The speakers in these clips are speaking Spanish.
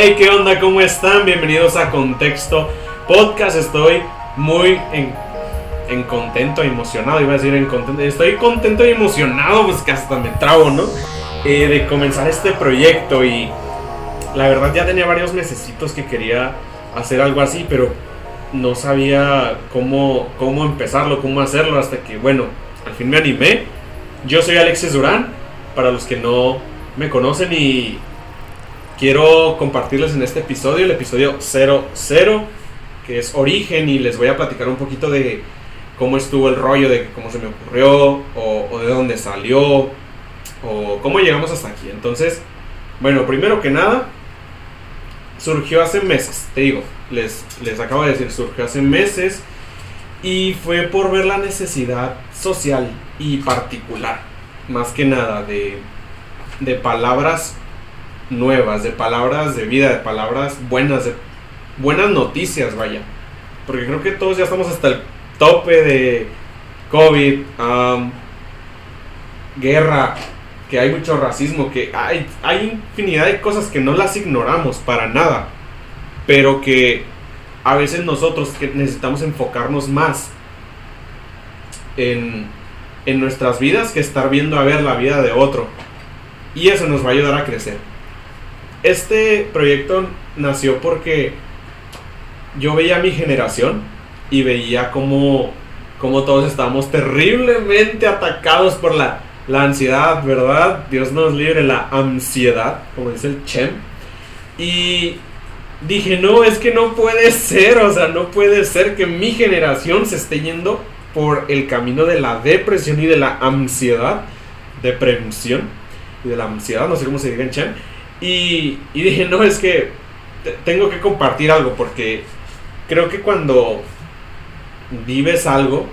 Hey, ¿qué onda? ¿Cómo están? Bienvenidos a Contexto Podcast. Estoy muy en, en contento, emocionado. Iba a decir en contento. Estoy contento y emocionado, pues que hasta me trabo, ¿no? Eh, de comenzar este proyecto. Y la verdad, ya tenía varios mesecitos que quería hacer algo así, pero no sabía cómo, cómo empezarlo, cómo hacerlo. Hasta que, bueno, al fin me animé. Yo soy Alexis Durán, para los que no me conocen y quiero compartirles en este episodio, el episodio 00, que es origen y les voy a platicar un poquito de cómo estuvo el rollo, de cómo se me ocurrió o, de dónde salió o cómo llegamos hasta aquí. Entonces, bueno, primero que nada, surgió hace meses, te digo, les, les acabo de decir, surgió hace meses y fue por ver la necesidad social y particular, más que nada, de, de palabras nuevas, de palabras de vida, de palabras buenas, de buenas noticias, vaya. Porque creo que todos ya estamos hasta el tope de COVID, guerra, que hay mucho racismo, que hay, hay infinidad de cosas que no las ignoramos para nada, pero que a veces nosotros que necesitamos enfocarnos más en, en nuestras vidas que estar viendo a ver la vida de otro. Y eso nos va a ayudar a crecer. Este proyecto nació porque yo veía a mi generación y veía cómo, cómo todos estábamos terriblemente atacados por la, la ansiedad, ¿verdad? Dios nos libre la ansiedad, como dice el Chem. Y dije, no, es que no puede ser, o sea, no puede ser que mi generación se esté yendo por el camino de la depresión y de la ansiedad, depresión y de la ansiedad, no sé cómo se diga en Chem. Y, dije, no, es que tengo que compartir algo porque creo que cuando vives algo,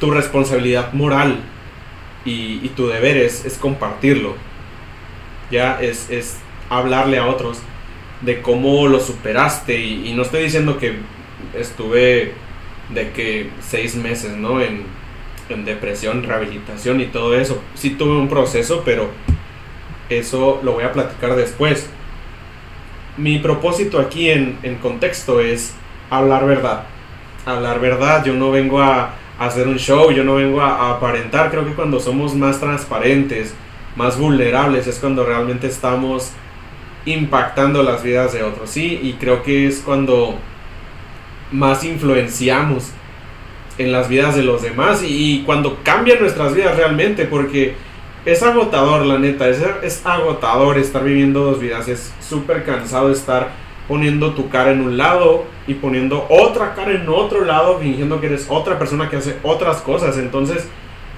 tu responsabilidad moral y, tu deber es, es, compartirlo. Ya es, es, hablarle a otros de cómo lo superaste. Y, y, no estoy diciendo que estuve de que seis meses, ¿no? En, en depresión, rehabilitación y todo eso. Sí tuve un proceso, pero eso lo voy a platicar después. Mi propósito aquí en, contexto es hablar verdad. Hablar verdad, yo no vengo a, hacer un show, yo no vengo a, aparentar. Creo que cuando somos más transparentes, más vulnerables, es cuando realmente estamos impactando las vidas de otros. Sí, y creo que es cuando más influenciamos en las vidas de los demás y, y cuando cambian nuestras vidas realmente, porque es agotador, la neta. Es, es agotador estar viviendo dos vidas. Es súper cansado estar poniendo tu cara en un lado y poniendo otra cara en otro lado, fingiendo que eres otra persona que hace otras cosas. Entonces,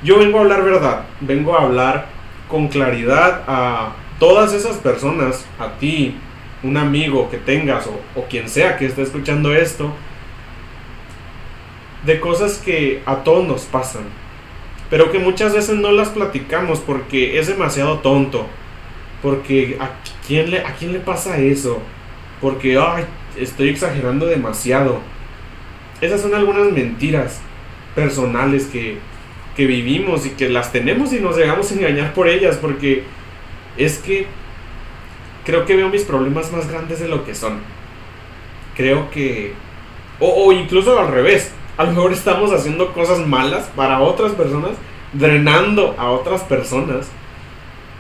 yo vengo a hablar verdad. Vengo a hablar con claridad a todas esas personas, a ti, un amigo que tengas o, o quien sea que esté escuchando esto, de cosas que a todos nos pasan pero que muchas veces no las platicamos porque es demasiado tonto. Porque ¿a quién le, a quién le pasa eso? Porque, ay, estoy exagerando demasiado. Esas son algunas mentiras personales que, que vivimos y que las tenemos y nos dejamos engañar por ellas. Porque es que creo que veo mis problemas más grandes de lo que son. Creo que... O, o incluso al revés a lo mejor estamos haciendo cosas malas para otras personas, drenando a otras personas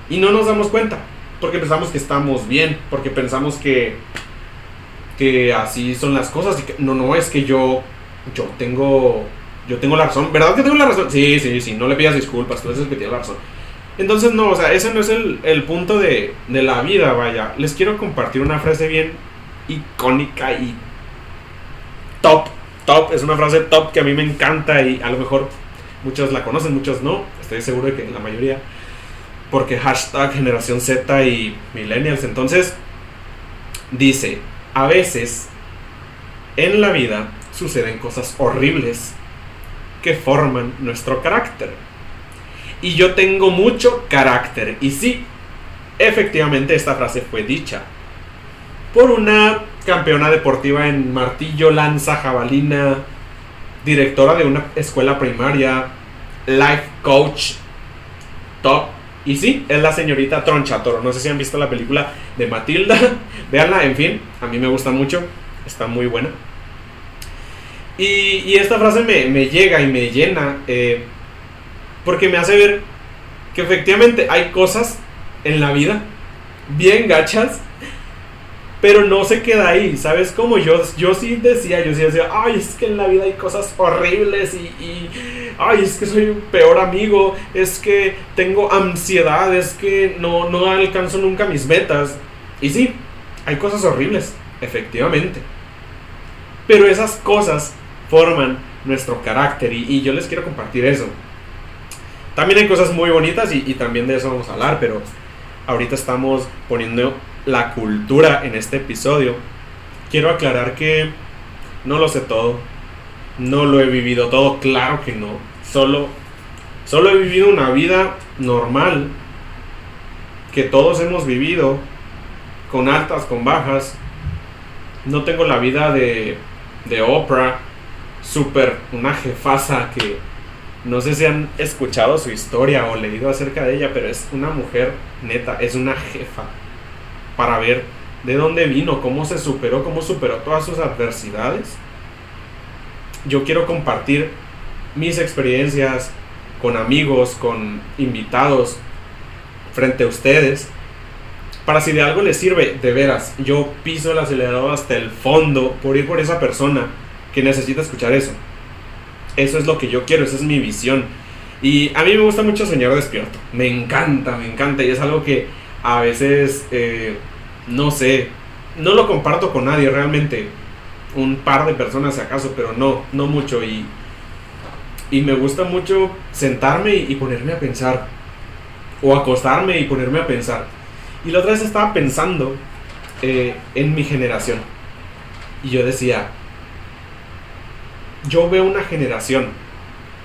y no nos damos cuenta, porque pensamos que estamos bien, porque pensamos que que así son las cosas y que no no es que yo yo tengo yo tengo la razón, ¿verdad que tengo la razón? Sí, sí, sí, no le pidas disculpas, tú dices que tienes la razón. Entonces, no, o sea, ese no es el, el punto de, de la vida, vaya. Les quiero compartir una frase bien icónica y top top, es una frase top que a mí me encanta y a lo mejor muchos la conocen, muchos no, estoy seguro de que la mayoría, porque hashtag generación Z y millennials, entonces dice, a veces en la vida suceden cosas horribles que forman nuestro carácter. Y yo tengo mucho carácter. Y sí, efectivamente esta frase fue dicha por una campeona deportiva en martillo, lanza, jabalina, directora de una escuela primaria, life coach top Y sí, es la señorita Tronchatoro. No sé si han visto la película de Matilda. Veanla, en fin, a mí me gusta mucho. Está muy buena. Y, esta frase me, llega y me llena. Eh, porque me hace ver que efectivamente hay cosas en la vida bien gachas pero no se queda ahí, ¿sabes? Como yo, yo sí decía, yo sí decía, ay, es que en la vida hay cosas horribles y, ay, es que soy un peor amigo, es que tengo ansiedad, es que no, no alcanzo nunca mis metas. Y sí, hay cosas horribles, efectivamente. Pero esas cosas forman nuestro carácter y, yo les quiero compartir eso. También hay cosas muy bonitas y, y también de eso vamos a hablar, pero ahorita estamos poniendo la cultura en este episodio, quiero aclarar que no lo sé todo, no lo he vivido todo, claro que no, solo, solo he vivido una vida normal que todos hemos vivido, con altas, con bajas, no tengo la vida de, de Oprah, super, una jefasa que no sé si han escuchado su historia o leído acerca de ella, pero es una mujer neta, es una jefa para ver de dónde vino, cómo se superó, cómo superó todas sus adversidades. Yo quiero compartir mis experiencias con amigos, con invitados, frente a ustedes, para si de algo les sirve, de veras, yo piso el acelerador hasta el fondo por ir por esa persona que necesita escuchar eso. Eso es lo que yo quiero, esa es mi visión. Y a mí me gusta mucho soñar despierto. Me encanta, me encanta. Y es algo que a veces, eh, no sé, no lo comparto con nadie realmente. Un par de personas acaso, pero no, no mucho. Y, y me gusta mucho sentarme y, ponerme a pensar. O acostarme y ponerme a pensar. Y la otra vez estaba pensando eh, en mi generación. Y yo decía, yo veo una generación.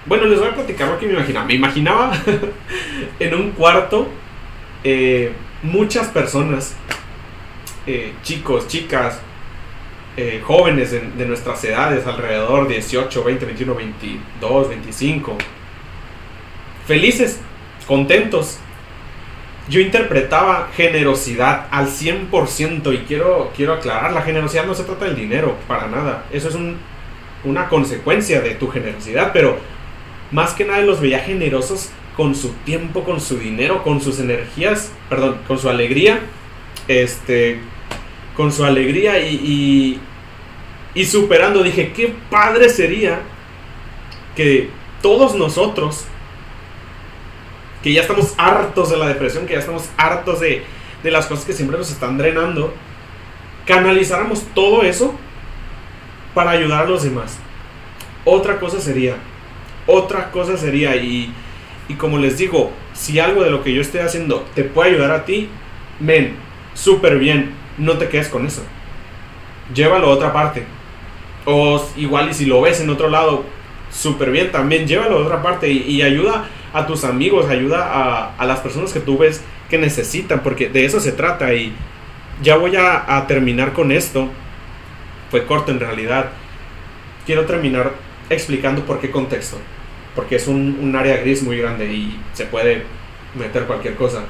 Bueno, les voy a platicar lo que me imaginaba. Me imaginaba en un cuarto eh, muchas personas, eh, chicos, chicas, eh, jóvenes de, nuestras edades, alrededor 18, 20, 21, 22, 25, felices, contentos. Yo interpretaba generosidad al 100% y quiero, quiero aclarar, la generosidad no se trata del dinero, para nada. Eso es un, una consecuencia de tu generosidad, pero más que nada los veía generosos con su tiempo, con su dinero, con sus energías, perdón, con su alegría, este, con su alegría y, y, superando. Dije, qué padre sería que todos nosotros, que ya estamos hartos de la depresión, que ya estamos hartos de, de las cosas que siempre nos están drenando, canalizáramos todo eso para ayudar a los demás. Otra cosa sería, otra cosa sería, y y como les digo, si algo de lo que yo estoy haciendo te puede ayudar a ti, men, súper bien, no te quedes con eso. Llévalo a otra parte. O igual y si lo ves en otro lado, súper bien también, llévalo a otra parte y, ayuda a tus amigos, ayuda a, las personas que tú ves que necesitan, porque de eso se trata. Y ya voy a, a terminar con esto. Fue corto en realidad. Quiero terminar explicando por qué contexto porque es un, área gris muy grande y se puede meter cualquier cosa.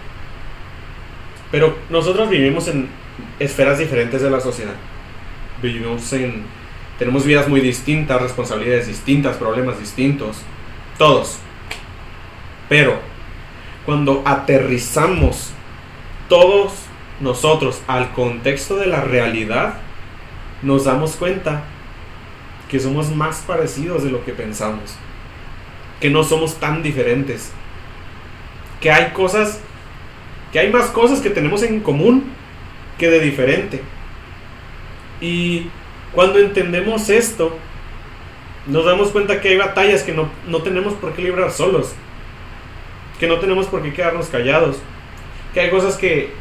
Pero nosotros vivimos en esferas diferentes de la sociedad. Vivimos en... Tenemos vidas muy distintas, responsabilidades distintas, problemas distintos. Todos. Pero cuando aterrizamos todos nosotros al contexto de la realidad, nos damos cuenta que somos más parecidos de lo que pensamos que no somos tan diferentes. Que hay cosas, que hay más cosas que tenemos en común que de diferente. Y cuando entendemos esto, nos damos cuenta que hay batallas que no, tenemos por qué librar solos. Que no tenemos por qué quedarnos callados. Que hay cosas que,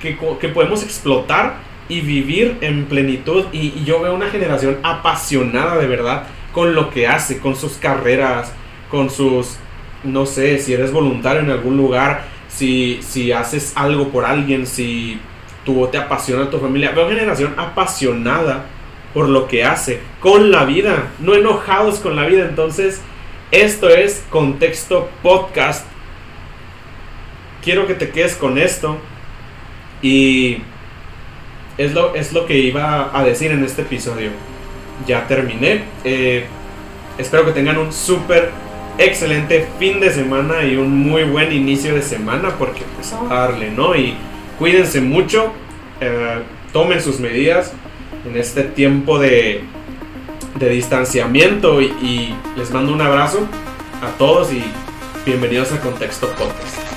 que, podemos explotar y vivir en plenitud. Y, y yo veo una generación apasionada de verdad con lo que hace, con sus carreras, con sus, no sé, si eres voluntario en algún lugar, si, si haces algo por alguien, si tu, te apasiona tu familia. Veo generación apasionada por lo que hace, con la vida, no enojados con la vida. Entonces, esto es Contexto Podcast. quiero que te quedes con esto. Y es lo, es lo que iba a decir en este episodio. Ya terminé. Eh, espero que tengan un súper excelente fin de semana y un muy buen inicio de semana porque pues a darle, ¿no? Y cuídense mucho, eh, tomen sus medidas en este tiempo de, de distanciamiento y, y les mando un abrazo a todos y bienvenidos a Contexto Podcast.